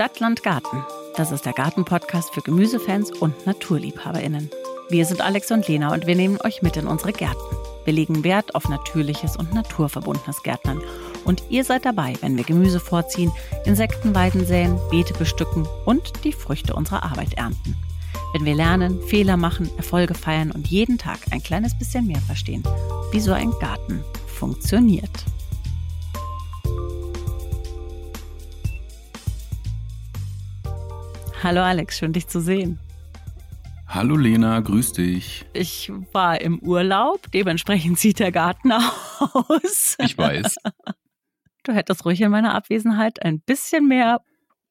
Stadtland Garten. Das ist der Gartenpodcast für Gemüsefans und NaturliebhaberInnen. Wir sind Alex und Lena und wir nehmen euch mit in unsere Gärten. Wir legen Wert auf natürliches und naturverbundenes Gärtnern. Und ihr seid dabei, wenn wir Gemüse vorziehen, Insektenweiden säen, Beete bestücken und die Früchte unserer Arbeit ernten. Wenn wir lernen, Fehler machen, Erfolge feiern und jeden Tag ein kleines bisschen mehr verstehen, wie so ein Garten funktioniert. Hallo Alex, schön dich zu sehen. Hallo Lena, grüß dich. Ich war im Urlaub, dementsprechend sieht der Garten aus. Ich weiß. Du hättest ruhig in meiner Abwesenheit ein bisschen mehr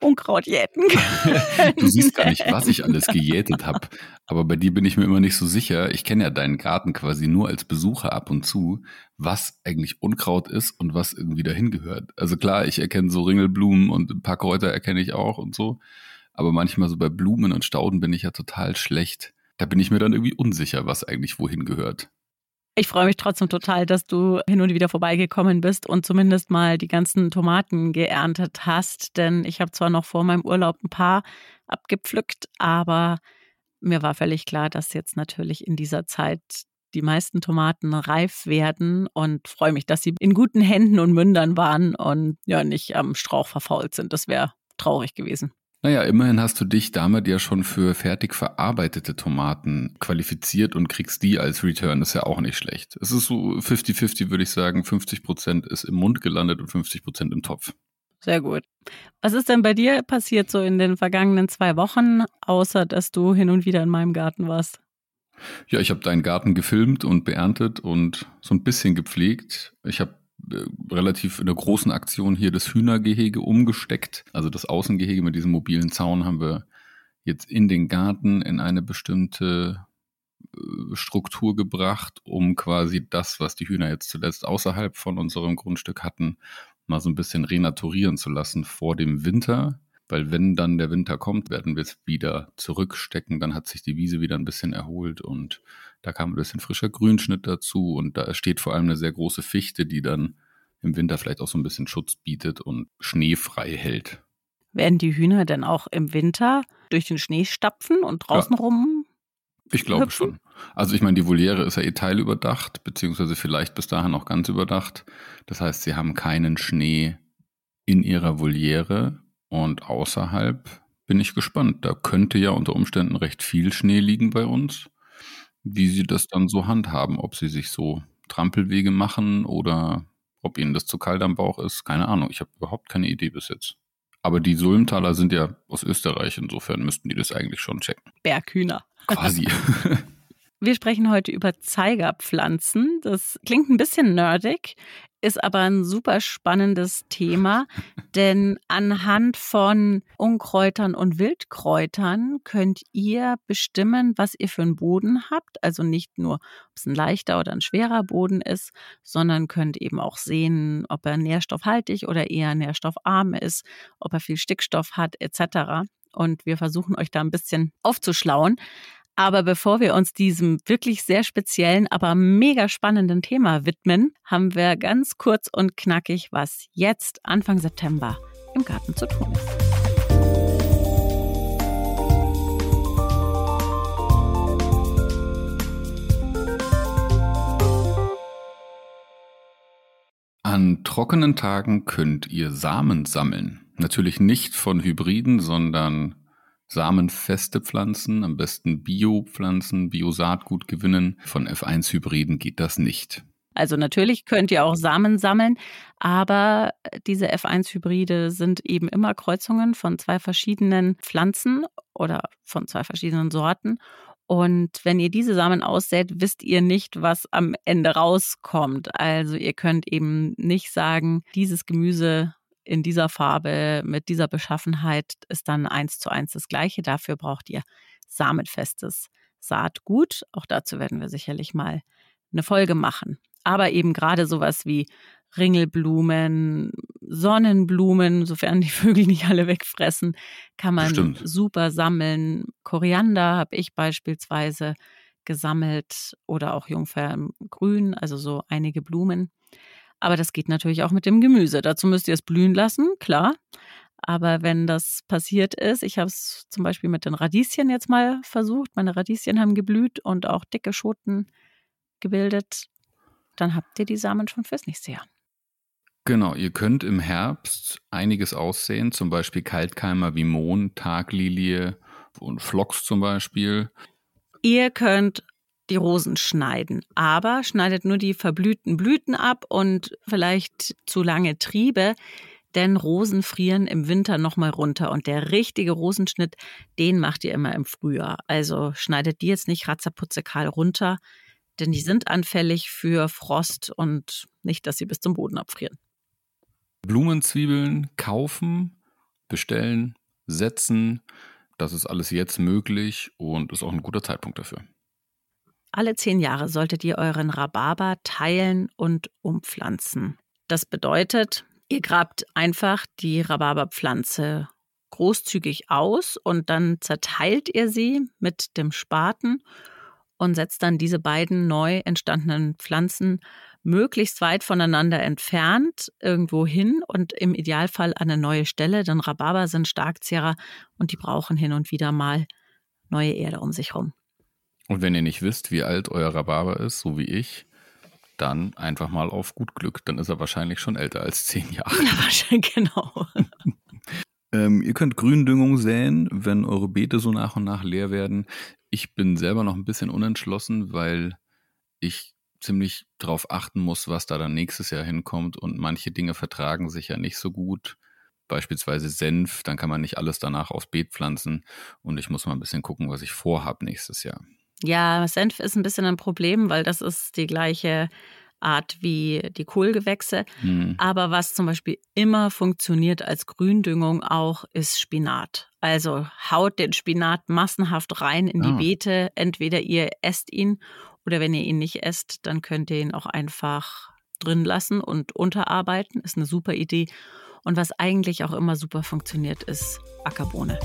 Unkraut jäten können. du siehst gar nicht, was ich alles gejätet habe. Aber bei dir bin ich mir immer nicht so sicher. Ich kenne ja deinen Garten quasi nur als Besucher ab und zu, was eigentlich Unkraut ist und was irgendwie dahin gehört. Also klar, ich erkenne so Ringelblumen und ein paar Kräuter erkenne ich auch und so. Aber manchmal so bei Blumen und Stauden bin ich ja total schlecht. Da bin ich mir dann irgendwie unsicher, was eigentlich wohin gehört. Ich freue mich trotzdem total, dass du hin und wieder vorbeigekommen bist und zumindest mal die ganzen Tomaten geerntet hast. Denn ich habe zwar noch vor meinem Urlaub ein paar abgepflückt, aber mir war völlig klar, dass jetzt natürlich in dieser Zeit die meisten Tomaten reif werden und freue mich, dass sie in guten Händen und Mündern waren und ja nicht am Strauch verfault sind. Das wäre traurig gewesen. Naja, immerhin hast du dich damit ja schon für fertig verarbeitete Tomaten qualifiziert und kriegst die als Return. Das ist ja auch nicht schlecht. Es ist so 50-50, würde ich sagen. 50 Prozent ist im Mund gelandet und 50 Prozent im Topf. Sehr gut. Was ist denn bei dir passiert so in den vergangenen zwei Wochen, außer dass du hin und wieder in meinem Garten warst? Ja, ich habe deinen Garten gefilmt und beerntet und so ein bisschen gepflegt. Ich habe relativ in der großen Aktion hier das Hühnergehege umgesteckt. Also das Außengehege mit diesem mobilen Zaun haben wir jetzt in den Garten in eine bestimmte äh, Struktur gebracht, um quasi das, was die Hühner jetzt zuletzt außerhalb von unserem Grundstück hatten, mal so ein bisschen renaturieren zu lassen vor dem Winter. Weil wenn dann der Winter kommt, werden wir es wieder zurückstecken. Dann hat sich die Wiese wieder ein bisschen erholt und da kam ein bisschen frischer Grünschnitt dazu und da steht vor allem eine sehr große Fichte, die dann im Winter vielleicht auch so ein bisschen Schutz bietet und schneefrei hält. Werden die Hühner denn auch im Winter durch den Schnee stapfen und draußen ja. rum? Ich glaube hüpfen? schon. Also ich meine, die Voliere ist ja eh teilüberdacht, beziehungsweise vielleicht bis dahin auch ganz überdacht. Das heißt, sie haben keinen Schnee in ihrer Voliere und außerhalb bin ich gespannt. Da könnte ja unter Umständen recht viel Schnee liegen bei uns wie sie das dann so handhaben, ob sie sich so Trampelwege machen oder ob ihnen das zu kalt am Bauch ist, keine Ahnung. Ich habe überhaupt keine Idee bis jetzt. Aber die Sulmtaler sind ja aus Österreich, insofern müssten die das eigentlich schon checken. Berghühner. Quasi. Wir sprechen heute über Zeigerpflanzen. Das klingt ein bisschen nerdig, ist aber ein super spannendes Thema, denn anhand von Unkräutern und Wildkräutern könnt ihr bestimmen, was ihr für einen Boden habt. Also nicht nur, ob es ein leichter oder ein schwerer Boden ist, sondern könnt eben auch sehen, ob er nährstoffhaltig oder eher nährstoffarm ist, ob er viel Stickstoff hat etc. Und wir versuchen euch da ein bisschen aufzuschlauen. Aber bevor wir uns diesem wirklich sehr speziellen, aber mega spannenden Thema widmen, haben wir ganz kurz und knackig, was jetzt Anfang September im Garten zu tun ist. An trockenen Tagen könnt ihr Samen sammeln. Natürlich nicht von Hybriden, sondern samenfeste Pflanzen, am besten Biopflanzen, Biosaatgut gewinnen. Von F1-Hybriden geht das nicht. Also natürlich könnt ihr auch Samen sammeln, aber diese F1-Hybride sind eben immer Kreuzungen von zwei verschiedenen Pflanzen oder von zwei verschiedenen Sorten. Und wenn ihr diese Samen aussät, wisst ihr nicht, was am Ende rauskommt. Also ihr könnt eben nicht sagen, dieses Gemüse in dieser Farbe, mit dieser Beschaffenheit ist dann eins zu eins das gleiche. Dafür braucht ihr samenfestes Saatgut. Auch dazu werden wir sicherlich mal eine Folge machen. Aber eben gerade sowas wie Ringelblumen, Sonnenblumen, sofern die Vögel nicht alle wegfressen, kann man Stimmt. super sammeln. Koriander habe ich beispielsweise gesammelt oder auch Jungferngrün, also so einige Blumen. Aber das geht natürlich auch mit dem Gemüse. Dazu müsst ihr es blühen lassen, klar. Aber wenn das passiert ist, ich habe es zum Beispiel mit den Radieschen jetzt mal versucht, meine Radieschen haben geblüht und auch dicke Schoten gebildet, dann habt ihr die Samen schon fürs nächste Jahr. Genau, ihr könnt im Herbst einiges aussehen, zum Beispiel Kaltkeimer wie Mohn, Taglilie und Phlox zum Beispiel. Ihr könnt die Rosen schneiden, aber schneidet nur die verblühten Blüten ab und vielleicht zu lange Triebe, denn Rosen frieren im Winter nochmal runter und der richtige Rosenschnitt, den macht ihr immer im Frühjahr. Also schneidet die jetzt nicht ratzerputzekal runter, denn die sind anfällig für Frost und nicht, dass sie bis zum Boden abfrieren. Blumenzwiebeln kaufen, bestellen, setzen, das ist alles jetzt möglich und ist auch ein guter Zeitpunkt dafür. Alle zehn Jahre solltet ihr euren Rhabarber teilen und umpflanzen. Das bedeutet, ihr grabt einfach die Rhabarberpflanze großzügig aus und dann zerteilt ihr sie mit dem Spaten und setzt dann diese beiden neu entstandenen Pflanzen möglichst weit voneinander entfernt irgendwo hin und im Idealfall an eine neue Stelle, denn Rhabarber sind Starkzehrer und die brauchen hin und wieder mal neue Erde um sich herum. Und wenn ihr nicht wisst, wie alt euer Rhabarber ist, so wie ich, dann einfach mal auf gut Glück. Dann ist er wahrscheinlich schon älter als zehn Jahre. Ja, wahrscheinlich, genau. ähm, ihr könnt Gründüngung säen, wenn eure Beete so nach und nach leer werden. Ich bin selber noch ein bisschen unentschlossen, weil ich ziemlich darauf achten muss, was da dann nächstes Jahr hinkommt. Und manche Dinge vertragen sich ja nicht so gut. Beispielsweise Senf, dann kann man nicht alles danach aufs Beet pflanzen. Und ich muss mal ein bisschen gucken, was ich vorhabe nächstes Jahr. Ja, Senf ist ein bisschen ein Problem, weil das ist die gleiche Art wie die Kohlgewächse. Mhm. Aber was zum Beispiel immer funktioniert als Gründüngung auch, ist Spinat. Also haut den Spinat massenhaft rein in die ah. Beete. Entweder ihr esst ihn oder wenn ihr ihn nicht esst, dann könnt ihr ihn auch einfach drin lassen und unterarbeiten. Ist eine super Idee. Und was eigentlich auch immer super funktioniert, ist Ackerbohne.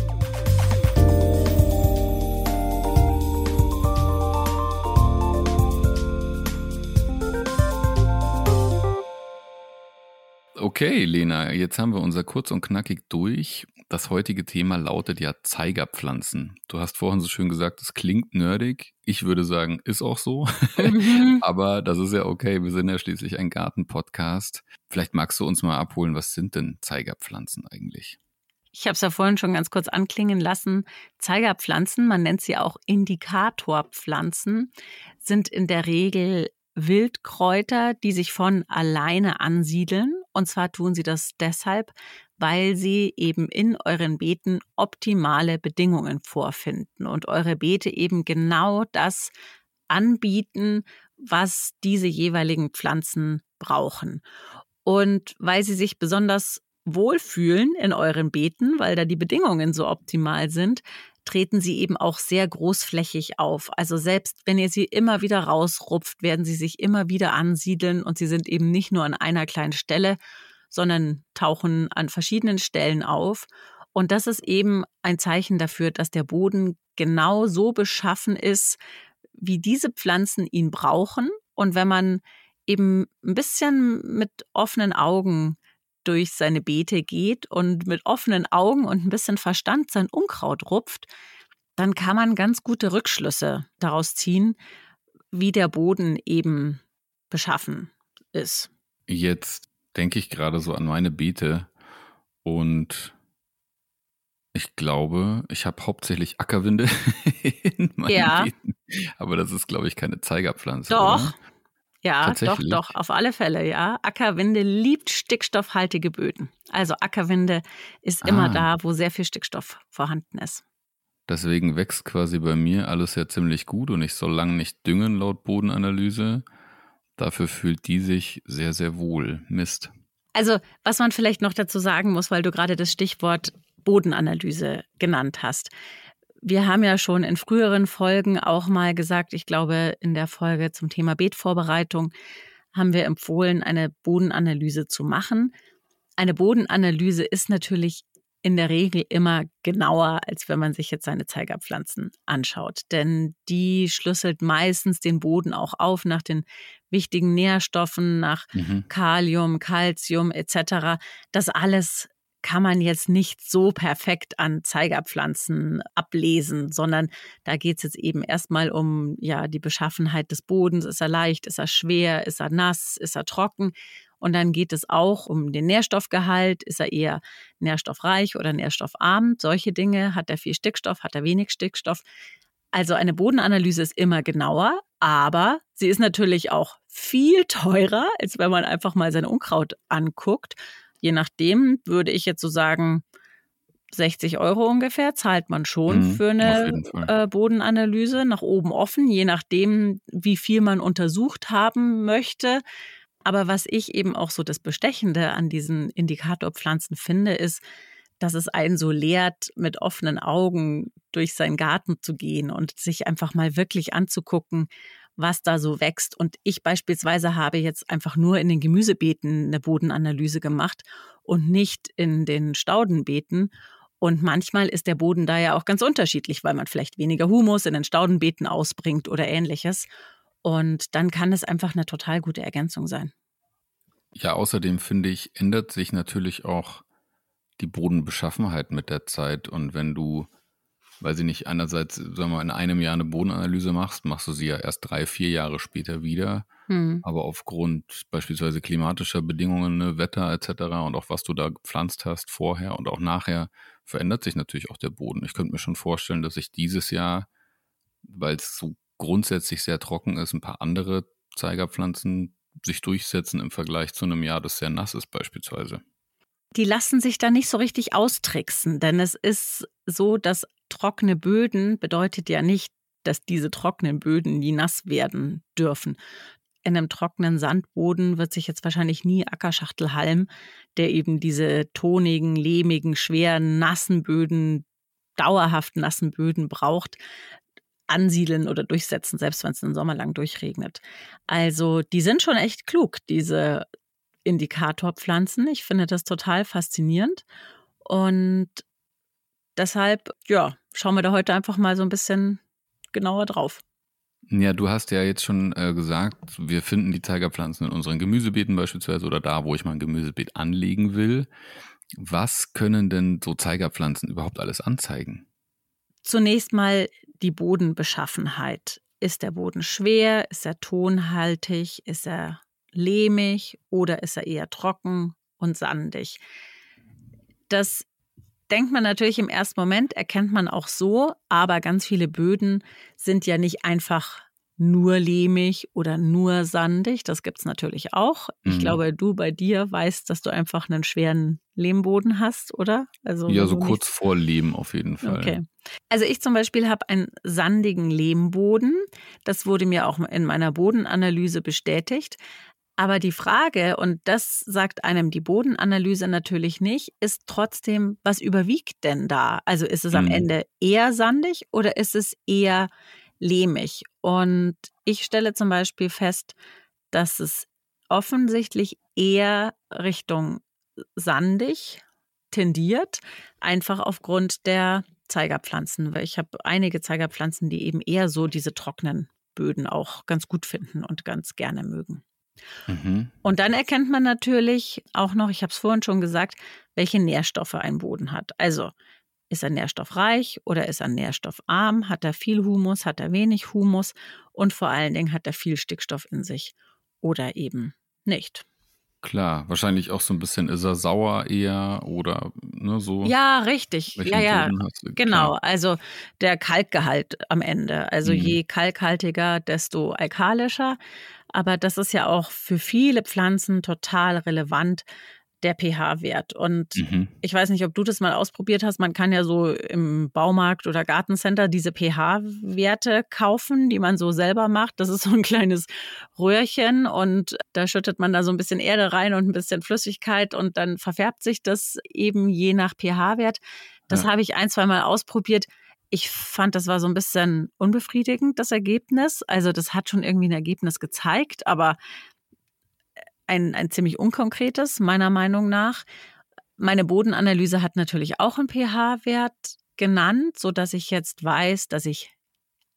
Okay, Lena, jetzt haben wir unser kurz und knackig durch. Das heutige Thema lautet ja Zeigerpflanzen. Du hast vorhin so schön gesagt, es klingt nerdig. Ich würde sagen, ist auch so. Mhm. Aber das ist ja okay. Wir sind ja schließlich ein Garten-Podcast. Vielleicht magst du uns mal abholen, was sind denn Zeigerpflanzen eigentlich? Ich habe es ja vorhin schon ganz kurz anklingen lassen. Zeigerpflanzen, man nennt sie auch Indikatorpflanzen, sind in der Regel Wildkräuter, die sich von alleine ansiedeln. Und zwar tun sie das deshalb, weil sie eben in euren Beeten optimale Bedingungen vorfinden und eure Beete eben genau das anbieten, was diese jeweiligen Pflanzen brauchen. Und weil sie sich besonders wohlfühlen in euren Beeten, weil da die Bedingungen so optimal sind, treten sie eben auch sehr großflächig auf. Also selbst wenn ihr sie immer wieder rausrupft, werden sie sich immer wieder ansiedeln und sie sind eben nicht nur an einer kleinen Stelle, sondern tauchen an verschiedenen Stellen auf. Und das ist eben ein Zeichen dafür, dass der Boden genau so beschaffen ist, wie diese Pflanzen ihn brauchen. Und wenn man eben ein bisschen mit offenen Augen durch seine Beete geht und mit offenen Augen und ein bisschen Verstand sein Unkraut rupft, dann kann man ganz gute Rückschlüsse daraus ziehen, wie der Boden eben beschaffen ist. Jetzt denke ich gerade so an meine Beete und ich glaube, ich habe hauptsächlich Ackerwinde in meinen ja. Beeten. Aber das ist, glaube ich, keine Zeigerpflanze. Doch. Oder? Ja, doch, doch, auf alle Fälle, ja. Ackerwinde liebt stickstoffhaltige Böden. Also Ackerwinde ist immer ah. da, wo sehr viel Stickstoff vorhanden ist. Deswegen wächst quasi bei mir alles ja ziemlich gut und ich soll lange nicht düngen laut Bodenanalyse. Dafür fühlt die sich sehr, sehr wohl. Mist. Also, was man vielleicht noch dazu sagen muss, weil du gerade das Stichwort Bodenanalyse genannt hast. Wir haben ja schon in früheren Folgen auch mal gesagt, ich glaube in der Folge zum Thema Beetvorbereitung haben wir empfohlen, eine Bodenanalyse zu machen. Eine Bodenanalyse ist natürlich in der Regel immer genauer, als wenn man sich jetzt seine Zeigerpflanzen anschaut. Denn die schlüsselt meistens den Boden auch auf nach den wichtigen Nährstoffen, nach mhm. Kalium, Calcium etc. Das alles kann man jetzt nicht so perfekt an Zeigerpflanzen ablesen, sondern da geht es jetzt eben erstmal um ja die Beschaffenheit des Bodens. Ist er leicht, ist er schwer, ist er nass, ist er trocken? Und dann geht es auch um den Nährstoffgehalt. Ist er eher nährstoffreich oder nährstoffarm? Solche Dinge. Hat er viel Stickstoff? Hat er wenig Stickstoff? Also eine Bodenanalyse ist immer genauer, aber sie ist natürlich auch viel teurer, als wenn man einfach mal sein Unkraut anguckt. Je nachdem würde ich jetzt so sagen, 60 Euro ungefähr zahlt man schon mhm, für eine äh, Bodenanalyse nach oben offen, je nachdem, wie viel man untersucht haben möchte. Aber was ich eben auch so das Bestechende an diesen Indikatorpflanzen finde, ist, dass es einen so lehrt, mit offenen Augen durch seinen Garten zu gehen und sich einfach mal wirklich anzugucken, was da so wächst. Und ich beispielsweise habe jetzt einfach nur in den Gemüsebeeten eine Bodenanalyse gemacht und nicht in den Staudenbeeten. Und manchmal ist der Boden da ja auch ganz unterschiedlich, weil man vielleicht weniger Humus in den Staudenbeeten ausbringt oder ähnliches. Und dann kann es einfach eine total gute Ergänzung sein. Ja, außerdem finde ich, ändert sich natürlich auch die Bodenbeschaffenheit mit der Zeit. Und wenn du, weil sie nicht einerseits, sagen wir mal, in einem Jahr eine Bodenanalyse machst, machst du sie ja erst drei, vier Jahre später wieder. Hm. Aber aufgrund beispielsweise klimatischer Bedingungen, ne, Wetter etc. und auch was du da gepflanzt hast vorher und auch nachher, verändert sich natürlich auch der Boden. Ich könnte mir schon vorstellen, dass ich dieses Jahr, weil es so grundsätzlich sehr trocken ist, ein paar andere Zeigerpflanzen sich durchsetzen im Vergleich zu einem Jahr, das sehr nass ist beispielsweise. Die lassen sich da nicht so richtig austricksen, denn es ist so, dass trockene Böden bedeutet ja nicht, dass diese trockenen Böden nie nass werden dürfen. In einem trockenen Sandboden wird sich jetzt wahrscheinlich nie Ackerschachtelhalm, der eben diese tonigen, lehmigen, schweren, nassen Böden, dauerhaft nassen Böden braucht, ansiedeln oder durchsetzen, selbst wenn es den Sommer lang durchregnet. Also die sind schon echt klug, diese Indikatorpflanzen. Ich finde das total faszinierend. Und deshalb, ja, schauen wir da heute einfach mal so ein bisschen genauer drauf. Ja, du hast ja jetzt schon äh, gesagt, wir finden die Tigerpflanzen in unseren Gemüsebeeten beispielsweise oder da, wo ich mein Gemüsebeet anlegen will. Was können denn so Zeigerpflanzen überhaupt alles anzeigen? Zunächst mal die Bodenbeschaffenheit. Ist der Boden schwer? Ist er tonhaltig? Ist er lehmig oder ist er eher trocken und sandig? Das denkt man natürlich im ersten Moment, erkennt man auch so, aber ganz viele Böden sind ja nicht einfach nur lehmig oder nur sandig. Das gibt es natürlich auch. Ich mhm. glaube, du bei dir weißt, dass du einfach einen schweren Lehmboden hast, oder? Also ja, so kurz vor Lehm auf jeden Fall. Okay. Also ich zum Beispiel habe einen sandigen Lehmboden. Das wurde mir auch in meiner Bodenanalyse bestätigt. Aber die Frage, und das sagt einem die Bodenanalyse natürlich nicht, ist trotzdem, was überwiegt denn da? Also ist es am mhm. Ende eher sandig oder ist es eher lehmig. Und ich stelle zum Beispiel fest, dass es offensichtlich eher Richtung sandig tendiert, einfach aufgrund der Zeigerpflanzen. Weil ich habe einige Zeigerpflanzen, die eben eher so diese trockenen Böden auch ganz gut finden und ganz gerne mögen. Mhm. Und dann erkennt man natürlich auch noch, ich habe es vorhin schon gesagt, welche Nährstoffe ein Boden hat. Also ist er nährstoffreich oder ist er nährstoffarm? Hat er viel Humus? Hat er wenig Humus? Und vor allen Dingen hat er viel Stickstoff in sich oder eben nicht. Klar, wahrscheinlich auch so ein bisschen, ist er sauer eher oder ne, so. Ja, richtig. Ja, ja. Genau. Also der Kalkgehalt am Ende. Also mhm. je kalkhaltiger, desto alkalischer. Aber das ist ja auch für viele Pflanzen total relevant, der pH-Wert. Und mhm. ich weiß nicht, ob du das mal ausprobiert hast. Man kann ja so im Baumarkt oder Gartencenter diese pH-Werte kaufen, die man so selber macht. Das ist so ein kleines Röhrchen und da schüttet man da so ein bisschen Erde rein und ein bisschen Flüssigkeit und dann verfärbt sich das eben je nach pH-Wert. Das ja. habe ich ein, zwei Mal ausprobiert. Ich fand, das war so ein bisschen unbefriedigend, das Ergebnis. Also das hat schon irgendwie ein Ergebnis gezeigt, aber ein, ein ziemlich unkonkretes, meiner Meinung nach. Meine Bodenanalyse hat natürlich auch einen pH-Wert genannt, so dass ich jetzt weiß, dass ich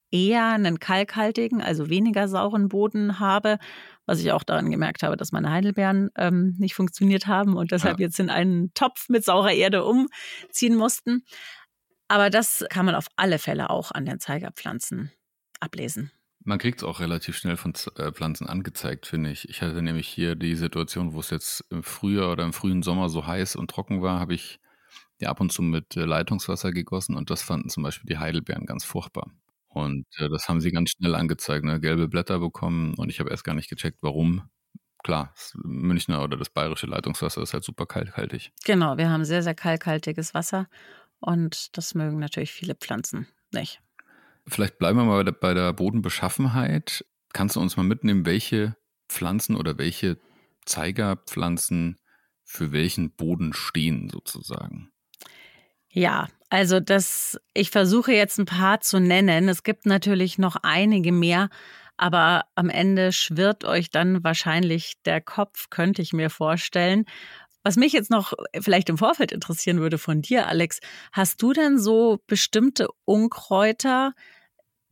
eher einen kalkhaltigen, also weniger sauren Boden habe, was ich auch daran gemerkt habe, dass meine Heidelbeeren ähm, nicht funktioniert haben und deshalb ja. jetzt in einen Topf mit saurer Erde umziehen mussten. Aber das kann man auf alle Fälle auch an den Zeigerpflanzen ablesen. Man kriegt es auch relativ schnell von äh, Pflanzen angezeigt, finde ich. Ich hatte nämlich hier die Situation, wo es jetzt im Frühjahr oder im frühen Sommer so heiß und trocken war, habe ich ja ab und zu mit äh, Leitungswasser gegossen und das fanden zum Beispiel die Heidelbeeren ganz furchtbar. Und äh, das haben sie ganz schnell angezeigt, ne? gelbe Blätter bekommen und ich habe erst gar nicht gecheckt, warum. Klar, das Münchner oder das bayerische Leitungswasser ist halt super kalkhaltig. Genau, wir haben sehr, sehr kalkhaltiges Wasser und das mögen natürlich viele Pflanzen nicht. Vielleicht bleiben wir mal bei der, Bodenbeschaffenheit. Kannst du uns mal mitnehmen, welche Pflanzen oder welche Zeigerpflanzen für welchen Boden stehen sozusagen? Ja, also das, ich versuche jetzt ein paar zu nennen. Es gibt natürlich noch einige mehr, aber am Ende schwirrt euch dann wahrscheinlich der Kopf, könnte ich mir vorstellen. Was mich jetzt noch vielleicht im Vorfeld interessieren würde von dir, Alex, hast du denn so bestimmte Unkräuter,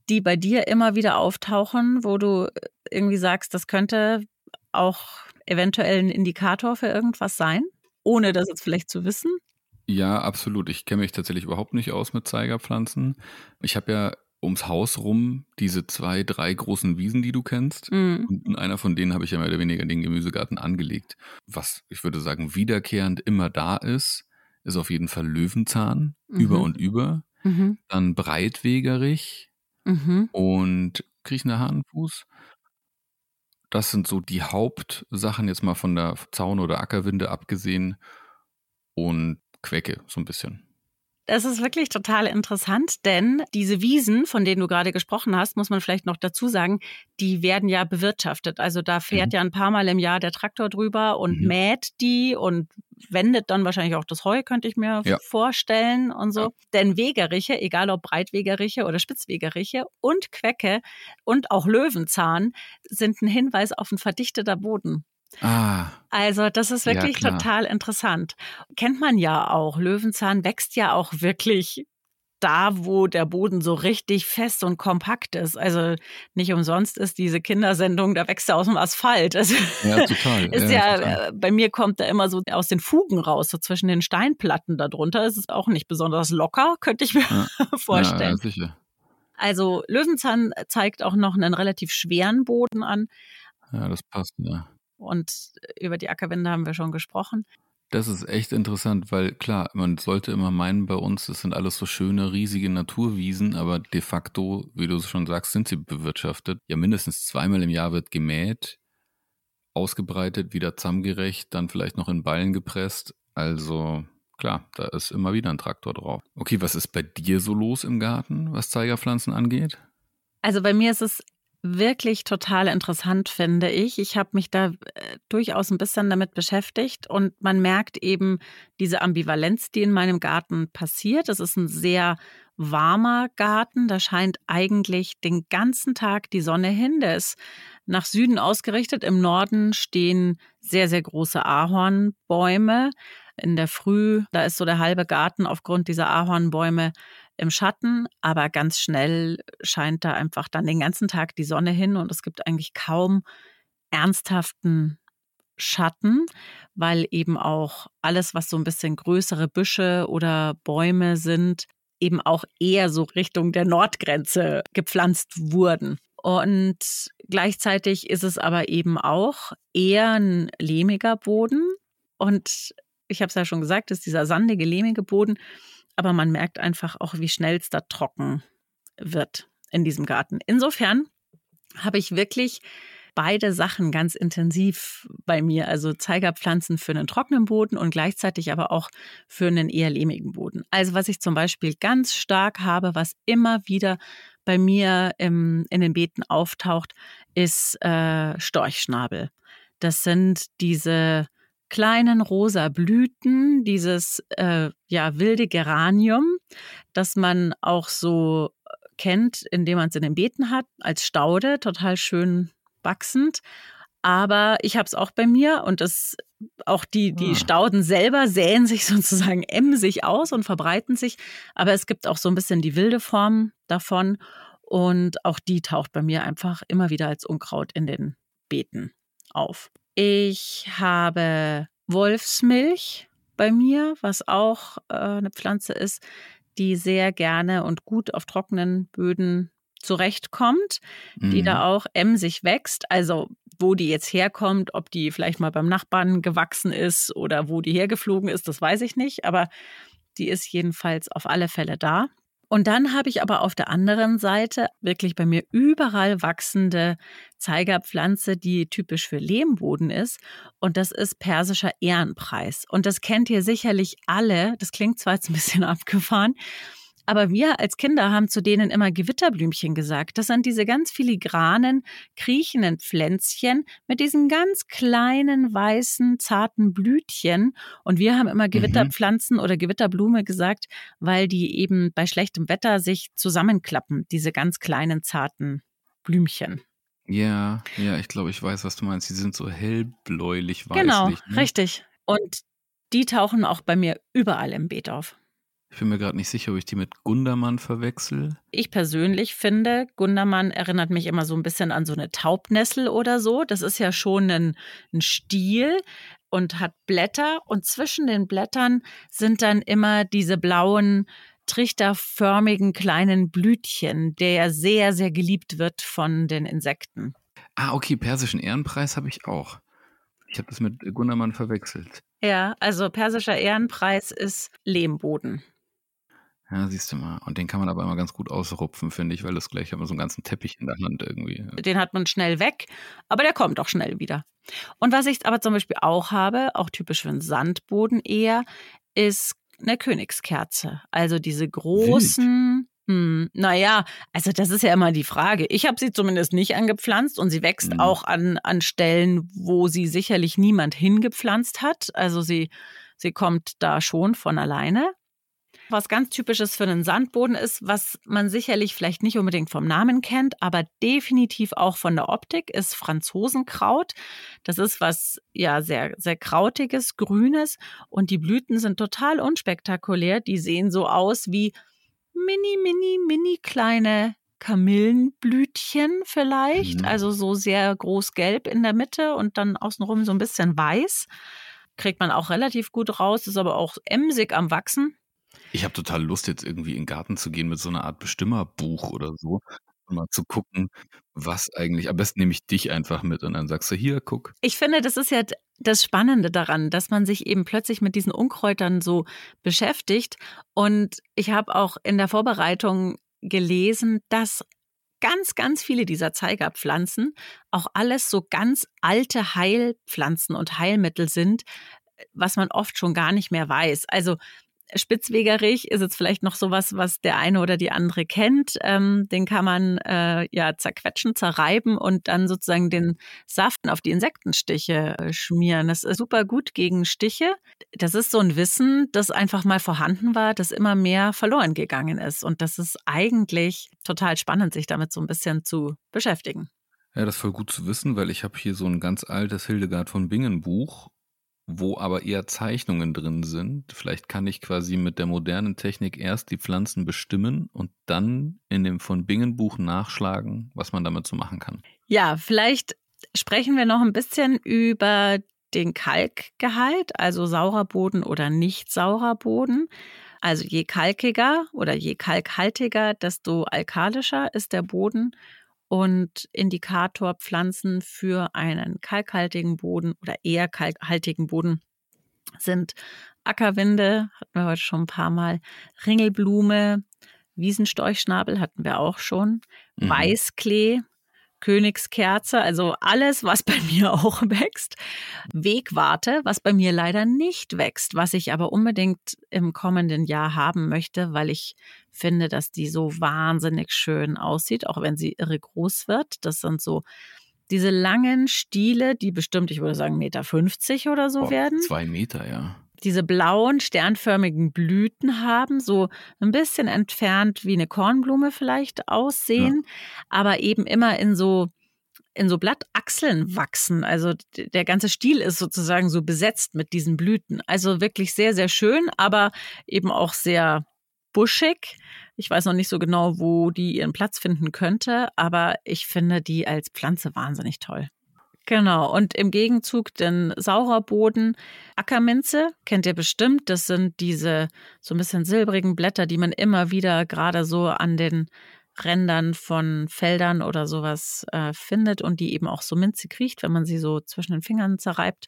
die bei dir immer wieder auftauchen, wo du irgendwie sagst, das könnte auch eventuell ein Indikator für irgendwas sein, ohne das jetzt vielleicht zu wissen? Ja, absolut. Ich kenne mich tatsächlich überhaupt nicht aus mit Zeigerpflanzen. Ich habe ja ums Haus rum diese zwei, drei großen Wiesen, die du kennst. Mhm. Und in einer von denen habe ich ja mehr oder weniger den Gemüsegarten angelegt. Was ich würde sagen, wiederkehrend immer da ist, ist auf jeden Fall Löwenzahn, mhm. über und über. Mhm. Dann Breitwegerich mhm. und kriechender Hahnenfuß. Das sind so die Hauptsachen, jetzt mal von der Zaun- oder Ackerwinde abgesehen. Und Quecke, so ein bisschen. Das ist wirklich total interessant, denn diese Wiesen, von denen du gerade gesprochen hast, muss man vielleicht noch dazu sagen, die werden ja bewirtschaftet. Also da fährt mhm. ja ein paar Mal im Jahr der Traktor drüber und mhm. mäht die und wendet dann wahrscheinlich auch das Heu, könnte ich mir ja. vorstellen und so. Ja. Denn Wegeriche, egal ob Breitwegeriche oder Spitzwegeriche und Quecke und auch Löwenzahn sind ein Hinweis auf ein verdichteter Boden. Ah. Also das ist wirklich ja, total interessant. Kennt man ja auch. Löwenzahn wächst ja auch wirklich da, wo der Boden so richtig fest und kompakt ist. Also nicht umsonst ist diese Kindersendung, da wächst er aus dem Asphalt. Also ja, total. ist ja, ja total. Äh, bei mir kommt er immer so aus den Fugen raus, so zwischen den Steinplatten darunter. Ist es auch nicht besonders locker, könnte ich mir ja. vorstellen. Ja, sicher. Also Löwenzahn zeigt auch noch einen relativ schweren Boden an. Ja, das passt, ja. Und über die Ackerwände haben wir schon gesprochen. Das ist echt interessant, weil klar, man sollte immer meinen, bei uns, das sind alles so schöne, riesige Naturwiesen, aber de facto, wie du schon sagst, sind sie bewirtschaftet. Ja, mindestens zweimal im Jahr wird gemäht, ausgebreitet, wieder zusammengerecht, dann vielleicht noch in Ballen gepresst. Also klar, da ist immer wieder ein Traktor drauf. Okay, was ist bei dir so los im Garten, was Zeigerpflanzen angeht? Also bei mir ist es wirklich total interessant, finde ich. Ich habe mich da äh, durchaus ein bisschen damit beschäftigt und man merkt eben diese Ambivalenz, die in meinem Garten passiert. Es ist ein sehr warmer Garten. Da scheint eigentlich den ganzen Tag die Sonne hin. Der ist nach Süden ausgerichtet. Im Norden stehen sehr, sehr große Ahornbäume. In der Früh, da ist so der halbe Garten aufgrund dieser Ahornbäume im Schatten, aber ganz schnell scheint da einfach dann den ganzen Tag die Sonne hin und es gibt eigentlich kaum ernsthaften Schatten, weil eben auch alles, was so ein bisschen größere Büsche oder Bäume sind, eben auch eher so Richtung der Nordgrenze gepflanzt wurden. Und gleichzeitig ist es aber eben auch eher ein lehmiger Boden. Und ich habe es ja schon gesagt, ist dieser sandige, lehmige Boden aber man merkt einfach auch, wie schnell es da trocken wird in diesem Garten. Insofern habe ich wirklich beide Sachen ganz intensiv bei mir, also Zeigerpflanzen für einen trockenen Boden und gleichzeitig aber auch für einen eher lehmigen Boden. Also was ich zum Beispiel ganz stark habe, was immer wieder bei mir im, in den Beeten auftaucht, ist äh, Storchschnabel. Das sind diese kleinen rosa Blüten, dieses äh, ja, wilde Geranium, das man auch so kennt, indem man es in den Beeten hat, als Staude, total schön wachsend. Aber ich habe es auch bei mir und das, auch die, die ah. Stauden selber säen sich sozusagen emsig aus und verbreiten sich. Aber es gibt auch so ein bisschen die wilde Form davon. Und auch die taucht bei mir einfach immer wieder als Unkraut in den Beeten auf. Ich habe Wolfsmilch bei mir, was auch äh, eine Pflanze ist, die sehr gerne und gut auf trockenen Böden zurechtkommt, mhm. die da mhm. auch emsig wächst. Also wo die jetzt herkommt, ob die vielleicht mal beim Nachbarn gewachsen ist oder wo die hergeflogen ist, das weiß ich nicht. Aber die ist jedenfalls auf alle Fälle da. Und dann habe ich aber auf der anderen Seite wirklich bei mir überall wachsende Zeigerpflanze, die typisch für Lehmboden ist. Und das ist persischer Ehrenpreis. Und das kennt ihr sicherlich alle. Das klingt zwar jetzt ein bisschen abgefahren, aber wir als Kinder haben zu denen immer Gewitterblümchen gesagt. Das sind diese ganz filigranen, kriechenden Pflänzchen mit diesen ganz kleinen, weißen, zarten Blütchen. Und wir haben immer mhm. Gewitterpflanzen mhm. oder Gewitterblume gesagt, weil die eben bei schlechtem Wetter sich zusammenklappen, diese ganz kleinen, zarten Blümchen. Ja, ja, ich glaube, ich weiß, was du meinst. Die sind so hellbläulich weißlich. Genau, ne? richtig. Und die tauchen auch bei mir überall im Beet auf. Ich bin mir gerade nicht sicher, ob ich die mit Gundermann verwechsel. Ich persönlich finde, Gundermann erinnert mich immer so ein bisschen an so eine Taubnessel oder so. Das ist ja schon ein, ein Stiel und hat Blätter und zwischen den Blättern sind dann immer diese blauen trichterförmigen kleinen Blütchen, der ja sehr, sehr geliebt wird von den Insekten. Ah, okay, persischen Ehrenpreis habe ich auch. Ich habe das mit Gundermann verwechselt. Ja, also persischer Ehrenpreis ist Lehmboden. Ja, siehst du mal. Und den kann man aber immer ganz gut ausrupfen, finde ich, weil das gleich man so einen ganzen Teppich in der Hand irgendwie. Den hat man schnell weg, aber der kommt auch schnell wieder. Und was ich aber zum Beispiel auch habe, auch typisch für einen Sandboden eher, ist eine Königskerze. Also diese großen. Hm, naja, also das ist ja immer die Frage. Ich habe sie zumindest nicht angepflanzt und sie wächst mhm. auch an, an Stellen, wo sie sicherlich niemand hingepflanzt hat. Also sie, sie kommt da schon von alleine. Was ganz typisches für einen Sandboden ist, was man sicherlich vielleicht nicht unbedingt vom Namen kennt, aber definitiv auch von der Optik, ist Franzosenkraut. Das ist was ja sehr, sehr krautiges, grünes und die Blüten sind total unspektakulär. Die sehen so aus wie mini, mini, mini kleine Kamillenblütchen vielleicht, mhm. also so sehr groß gelb in der Mitte und dann außenrum so ein bisschen weiß. Kriegt man auch relativ gut raus, ist aber auch emsig am Wachsen. Ich habe total Lust, jetzt irgendwie in den Garten zu gehen mit so einer Art Bestimmerbuch oder so und mal zu gucken, was eigentlich. Am besten nehme ich dich einfach mit und dann sagst du, hier, guck. Ich finde, das ist ja das Spannende daran, dass man sich eben plötzlich mit diesen Unkräutern so beschäftigt. Und ich habe auch in der Vorbereitung gelesen, dass ganz, ganz viele dieser Zeigerpflanzen auch alles so ganz alte Heilpflanzen und Heilmittel sind, was man oft schon gar nicht mehr weiß. Also Spitzwegerich ist jetzt vielleicht noch sowas, was der eine oder die andere kennt. Ähm, den kann man äh, ja zerquetschen, zerreiben und dann sozusagen den Saft auf die Insektenstiche äh, schmieren. Das ist super gut gegen Stiche. Das ist so ein Wissen, das einfach mal vorhanden war, das immer mehr verloren gegangen ist. Und das ist eigentlich total spannend, sich damit so ein bisschen zu beschäftigen. Ja, das ist voll gut zu wissen, weil ich habe hier so ein ganz altes Hildegard von Bingen Buch wo aber eher Zeichnungen drin sind. Vielleicht kann ich quasi mit der modernen Technik erst die Pflanzen bestimmen und dann in dem von Bingen Buch nachschlagen, was man damit so machen kann. Ja, vielleicht sprechen wir noch ein bisschen über den Kalkgehalt, also saurer Boden oder nicht saurer Boden. Also je kalkiger oder je kalkhaltiger, desto alkalischer ist der Boden und Indikatorpflanzen für einen kalkhaltigen Boden oder eher kalkhaltigen Boden sind Ackerwinde, hatten wir heute schon ein paar Mal, Ringelblume, Wiesenstorchschnabel hatten wir auch schon, mhm. Weißklee, Königskerze, also alles, was bei mir auch wächst. Wegwarte, was bei mir leider nicht wächst, was ich aber unbedingt im kommenden Jahr haben möchte, weil ich finde, dass die so wahnsinnig schön aussieht, auch wenn sie irre groß wird. Das sind so diese langen Stiele, die bestimmt, ich würde sagen, Meter 50 oder so oh, werden. Zwei Meter, ja diese blauen, sternförmigen Blüten haben, so ein bisschen entfernt wie eine Kornblume vielleicht aussehen, ja. aber eben immer in so in so Blattachseln wachsen. Also der ganze Stiel ist sozusagen so besetzt mit diesen Blüten. Also wirklich sehr, sehr schön, aber eben auch sehr buschig. Ich weiß noch nicht so genau, wo die ihren Platz finden könnte, aber ich finde die als Pflanze wahnsinnig toll. Genau, und im Gegenzug den saurer Boden. Ackerminze kennt ihr bestimmt. Das sind diese so ein bisschen silbrigen Blätter, die man immer wieder gerade so an den Rändern von Feldern oder sowas äh, findet und die eben auch so minzig riecht, wenn man sie so zwischen den Fingern zerreibt.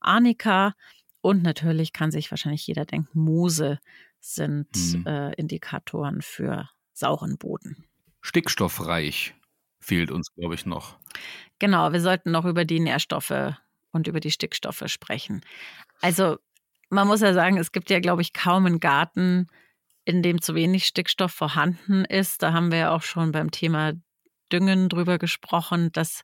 Arnika und natürlich kann sich wahrscheinlich jeder denken, Moose sind mhm. äh, Indikatoren für sauren Boden. Stickstoffreich fehlt uns, glaube ich, noch. Genau, wir sollten noch über die Nährstoffe und über die Stickstoffe sprechen. Also man muss ja sagen, es gibt ja, glaube ich, kaum einen Garten, in dem zu wenig Stickstoff vorhanden ist. Da haben wir ja auch schon beim Thema Düngen drüber gesprochen, dass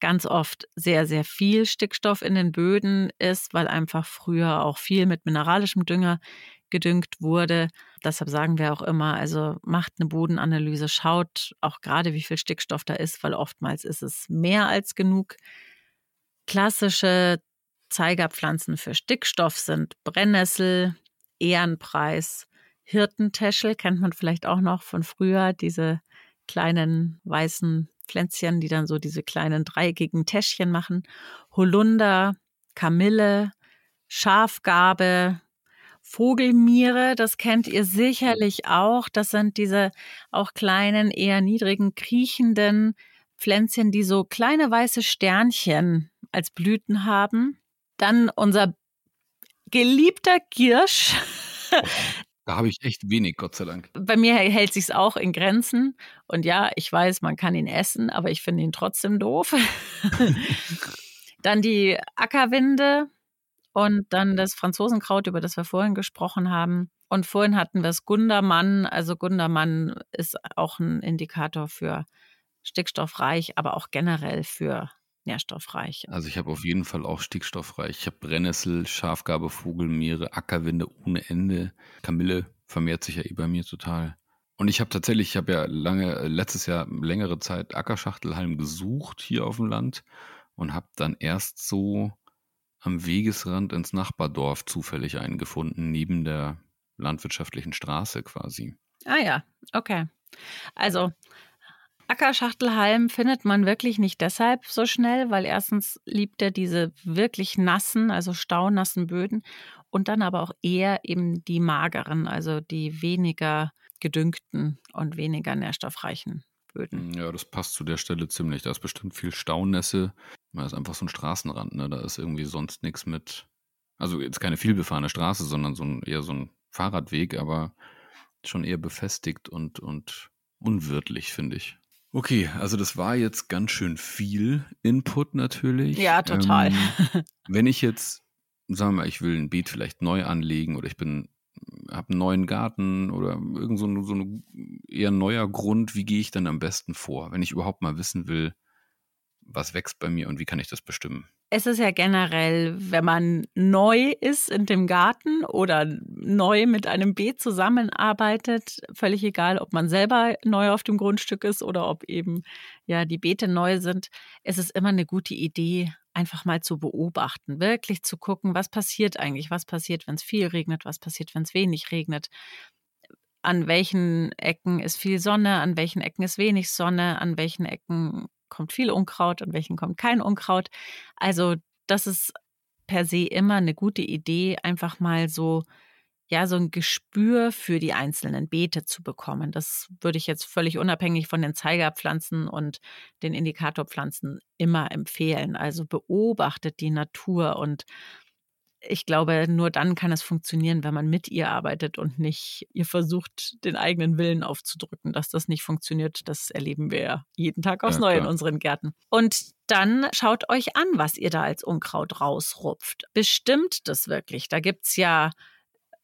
ganz oft sehr, sehr viel Stickstoff in den Böden ist, weil einfach früher auch viel mit mineralischem Dünger gedüngt wurde. Deshalb sagen wir auch immer, also macht eine Bodenanalyse, schaut auch gerade, wie viel Stickstoff da ist, weil oftmals ist es mehr als genug. Klassische Zeigerpflanzen für Stickstoff sind Brennnessel, Ehrenpreis, Hirtentäschel kennt man vielleicht auch noch von früher, diese kleinen weißen Pflänzchen, die dann so diese kleinen dreieckigen Täschchen machen. Holunder, Kamille, Schafgarbe, Vogelmiere, das kennt ihr sicherlich auch. Das sind diese auch kleinen, eher niedrigen, kriechenden Pflänzchen, die so kleine weiße Sternchen als Blüten haben. Dann unser geliebter Girsch. Da habe ich echt wenig, Gott sei Dank. Bei mir hält sich's auch in Grenzen. Und ja, ich weiß, man kann ihn essen, aber ich finde ihn trotzdem doof. dann die Ackerwinde und dann das Franzosenkraut, über das wir vorhin gesprochen haben. Und vorhin hatten wir das Gundermann. Also Gundermann ist auch ein Indikator für stickstoffreich, aber auch generell für nährstoffreich. Also ich habe auf jeden Fall auch stickstoffreich. Ich habe Brennnessel, Schafgarbe, Vogelmeere, Ackerwinde ohne Ende. Kamille vermehrt sich ja eh bei mir total. Und ich habe tatsächlich, ich habe ja lange, letztes Jahr längere Zeit Ackerschachtelhalm gesucht hier auf dem Land und habe dann erst so am Wegesrand ins Nachbardorf zufällig einen gefunden, neben der landwirtschaftlichen Straße quasi. Ah ja, okay. Also Ackerschachtelhalm findet man wirklich nicht deshalb so schnell, weil erstens liebt er diese wirklich nassen, also staunassen Böden und dann aber auch eher eben die mageren, also die weniger gedüngten und weniger nährstoffreichen Böden. Ja, das passt zu der Stelle ziemlich. Da ist bestimmt viel Staunässe. Da ist einfach so ein Straßenrand, ne? Da ist irgendwie sonst nichts mit. Also jetzt keine vielbefahrene Straße, sondern so ein, eher so ein Fahrradweg, aber schon eher befestigt und, und unwirtlich, finde ich. Okay, also das war jetzt ganz schön viel Input natürlich. Ja, total. Ähm, wenn ich jetzt, sagen wir mal, ich will ein Beet vielleicht neu anlegen oder ich bin, habe einen neuen Garten oder irgend so, so ein eher neuer Grund, wie gehe ich dann am besten vor, wenn ich überhaupt mal wissen will, was wächst bei mir und wie kann ich das bestimmen? Es ist ja generell, wenn man neu ist in dem Garten oder neu mit einem Beet zusammenarbeitet, völlig egal, ob man selber neu auf dem Grundstück ist oder ob eben ja die Beete neu sind. Es ist immer eine gute Idee, einfach mal zu beobachten, wirklich zu gucken, was passiert eigentlich, was passiert, wenn es viel regnet, was passiert, wenn es wenig regnet an welchen Ecken ist viel Sonne, an welchen Ecken ist wenig Sonne, an welchen Ecken kommt viel Unkraut, an welchen kommt kein Unkraut. Also das ist per se immer eine gute Idee, einfach mal so ja, so ein Gespür für die einzelnen Beete zu bekommen. Das würde ich jetzt völlig unabhängig von den Zeigerpflanzen und den Indikatorpflanzen immer empfehlen. Also beobachtet die Natur und ich glaube, nur dann kann es funktionieren, wenn man mit ihr arbeitet und nicht ihr versucht, den eigenen Willen aufzudrücken. Dass das nicht funktioniert, das erleben wir ja jeden Tag aufs ja, Neue in unseren Gärten. Und dann schaut euch an, was ihr da als Unkraut rausrupft. Bestimmt das wirklich. Da gibt es ja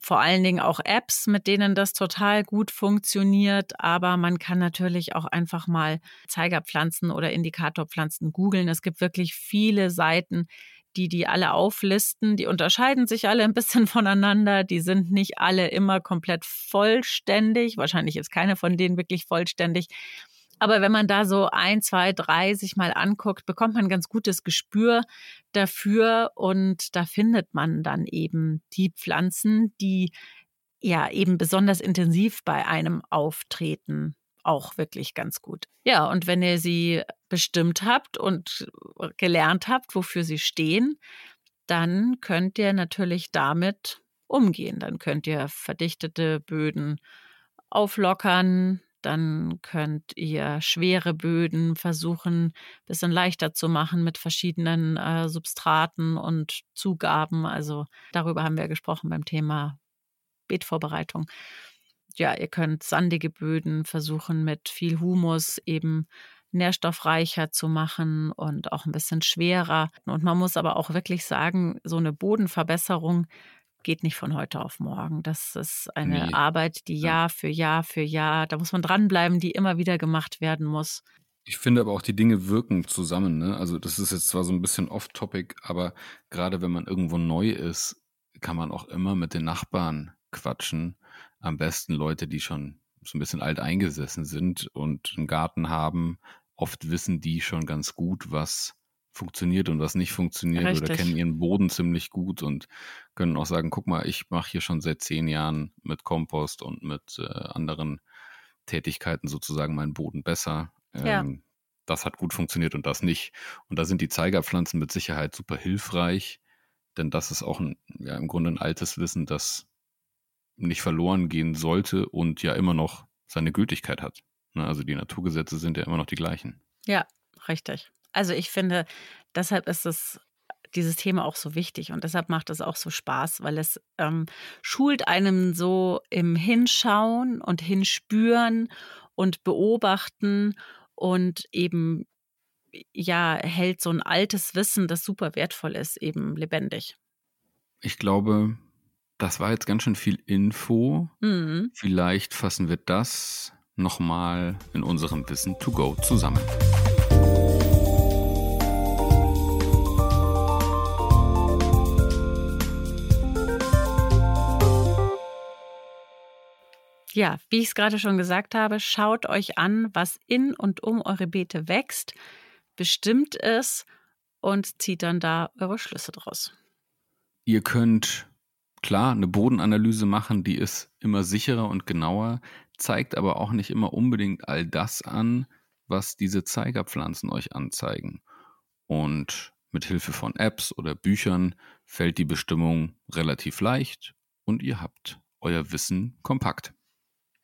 vor allen Dingen auch Apps, mit denen das total gut funktioniert. Aber man kann natürlich auch einfach mal Zeigerpflanzen oder Indikatorpflanzen googeln. Es gibt wirklich viele Seiten, die die alle auflisten, die unterscheiden sich alle ein bisschen voneinander. Die sind nicht alle immer komplett vollständig. Wahrscheinlich ist keine von denen wirklich vollständig. Aber wenn man da so ein, zwei, drei sich mal anguckt, bekommt man ein ganz gutes Gespür dafür und da findet man dann eben die Pflanzen, die ja eben besonders intensiv bei einem auftreten auch wirklich ganz gut. Ja, und wenn ihr sie bestimmt habt und gelernt habt, wofür sie stehen, dann könnt ihr natürlich damit umgehen. Dann könnt ihr verdichtete Böden auflockern, dann könnt ihr schwere Böden versuchen, ein bisschen leichter zu machen mit verschiedenen äh, Substraten und Zugaben. Also darüber haben wir gesprochen beim Thema Beetvorbereitung. Ja, ihr könnt sandige Böden versuchen mit viel Humus eben nährstoffreicher zu machen und auch ein bisschen schwerer. Und man muss aber auch wirklich sagen, so eine Bodenverbesserung geht nicht von heute auf morgen. Das ist eine nee. Arbeit, die Jahr für Jahr für Jahr, da muss man dranbleiben, die immer wieder gemacht werden muss. Ich finde aber auch, die Dinge wirken zusammen. Ne? Also das ist jetzt zwar so ein bisschen off-topic, aber gerade wenn man irgendwo neu ist, kann man auch immer mit den Nachbarn quatschen. Am besten Leute, die schon so ein bisschen alt eingesessen sind und einen Garten haben. Oft wissen die schon ganz gut, was funktioniert und was nicht funktioniert Richtig. oder kennen ihren Boden ziemlich gut und können auch sagen, guck mal, ich mache hier schon seit zehn Jahren mit Kompost und mit äh, anderen Tätigkeiten sozusagen meinen Boden besser. Ja. Ähm, das hat gut funktioniert und das nicht. Und da sind die Zeigerpflanzen mit Sicherheit super hilfreich, denn das ist auch ein, ja, im Grunde ein altes Wissen, das nicht verloren gehen sollte und ja immer noch seine Gültigkeit hat. Ne, also die Naturgesetze sind ja immer noch die gleichen. Ja, richtig. Also ich finde, deshalb ist es dieses Thema auch so wichtig und deshalb macht es auch so Spaß, weil es ähm, schult einem so im Hinschauen und Hinspüren und Beobachten und eben ja hält so ein altes Wissen, das super wertvoll ist, eben lebendig. Ich glaube, das war jetzt ganz schön viel Info. Mhm. Vielleicht fassen wir das nochmal in unserem Wissen to go zusammen. Ja, wie ich es gerade schon gesagt habe, schaut euch an, was in und um eure Beete wächst, bestimmt es und zieht dann da eure Schlüsse draus. Ihr könnt klar eine Bodenanalyse machen, die ist immer sicherer und genauer, zeigt aber auch nicht immer unbedingt all das an, was diese Zeigerpflanzen euch anzeigen. Und mit Hilfe von Apps oder Büchern fällt die Bestimmung relativ leicht und ihr habt euer Wissen kompakt.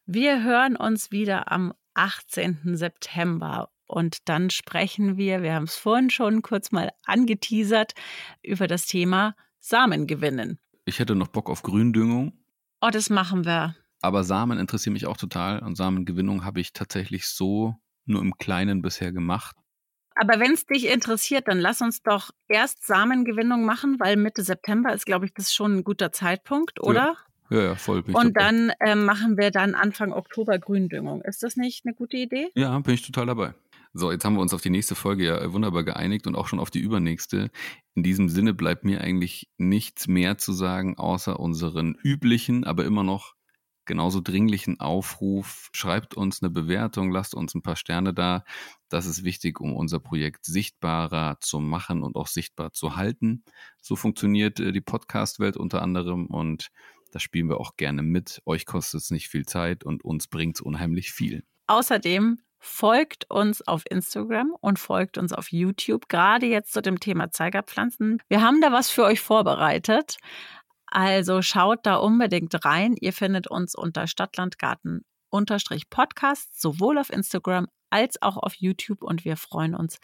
Wir hören uns wieder am 18. September und dann sprechen wir, wir haben es vorhin schon kurz mal angeteasert, über das Thema Samen gewinnen. Ich hätte noch Bock auf Gründüngung. Oh, das machen wir. Aber Samen interessieren mich auch total und Samengewinnung habe ich tatsächlich so nur im Kleinen bisher gemacht. Aber wenn es dich interessiert, dann lass uns doch erst Samengewinnung machen, weil Mitte September ist, glaube ich, das schon ein guter Zeitpunkt, oder? Ja. Ja, ja, voll. Und dann äh, machen wir dann Anfang Oktober Gründüngung. Ist das nicht eine gute Idee? Ja, bin ich total dabei. So, jetzt haben wir uns auf die nächste Folge ja wunderbar geeinigt und auch schon auf die übernächste. In diesem Sinne bleibt mir eigentlich nichts mehr zu sagen, außer unseren üblichen, aber immer noch genauso dringlichen Aufruf. Schreibt uns eine Bewertung, lasst uns ein paar Sterne da. Das ist wichtig, um unser Projekt sichtbarer zu machen und auch sichtbar zu halten. So funktioniert äh, die Podcast-Welt unter anderem und da spielen wir auch gerne mit. Euch kostet es nicht viel Zeit und uns bringt es unheimlich viel. Außerdem folgt uns auf Instagram und folgt uns auf YouTube, gerade jetzt zu dem Thema Zeigerpflanzen. Wir haben da was für euch vorbereitet. Also schaut da unbedingt rein. Ihr findet uns unter Stadtlandgarten Podcast, sowohl auf Instagram als auch auf YouTube. Und wir freuen uns,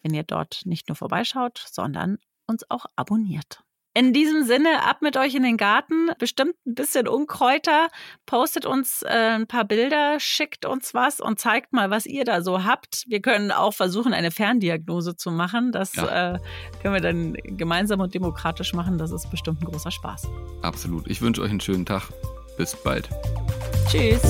wenn ihr dort nicht nur vorbeischaut, sondern uns auch abonniert. In diesem Sinne, ab mit euch in den Garten, bestimmt ein bisschen Unkräuter, postet uns äh, ein paar Bilder, schickt uns was und zeigt mal, was ihr da so habt. Wir können auch versuchen, eine Ferndiagnose zu machen. Das ja. äh, können wir dann gemeinsam und demokratisch machen. Das ist bestimmt ein großer Spaß. Absolut. Ich wünsche euch einen schönen Tag. Bis bald. Tschüss.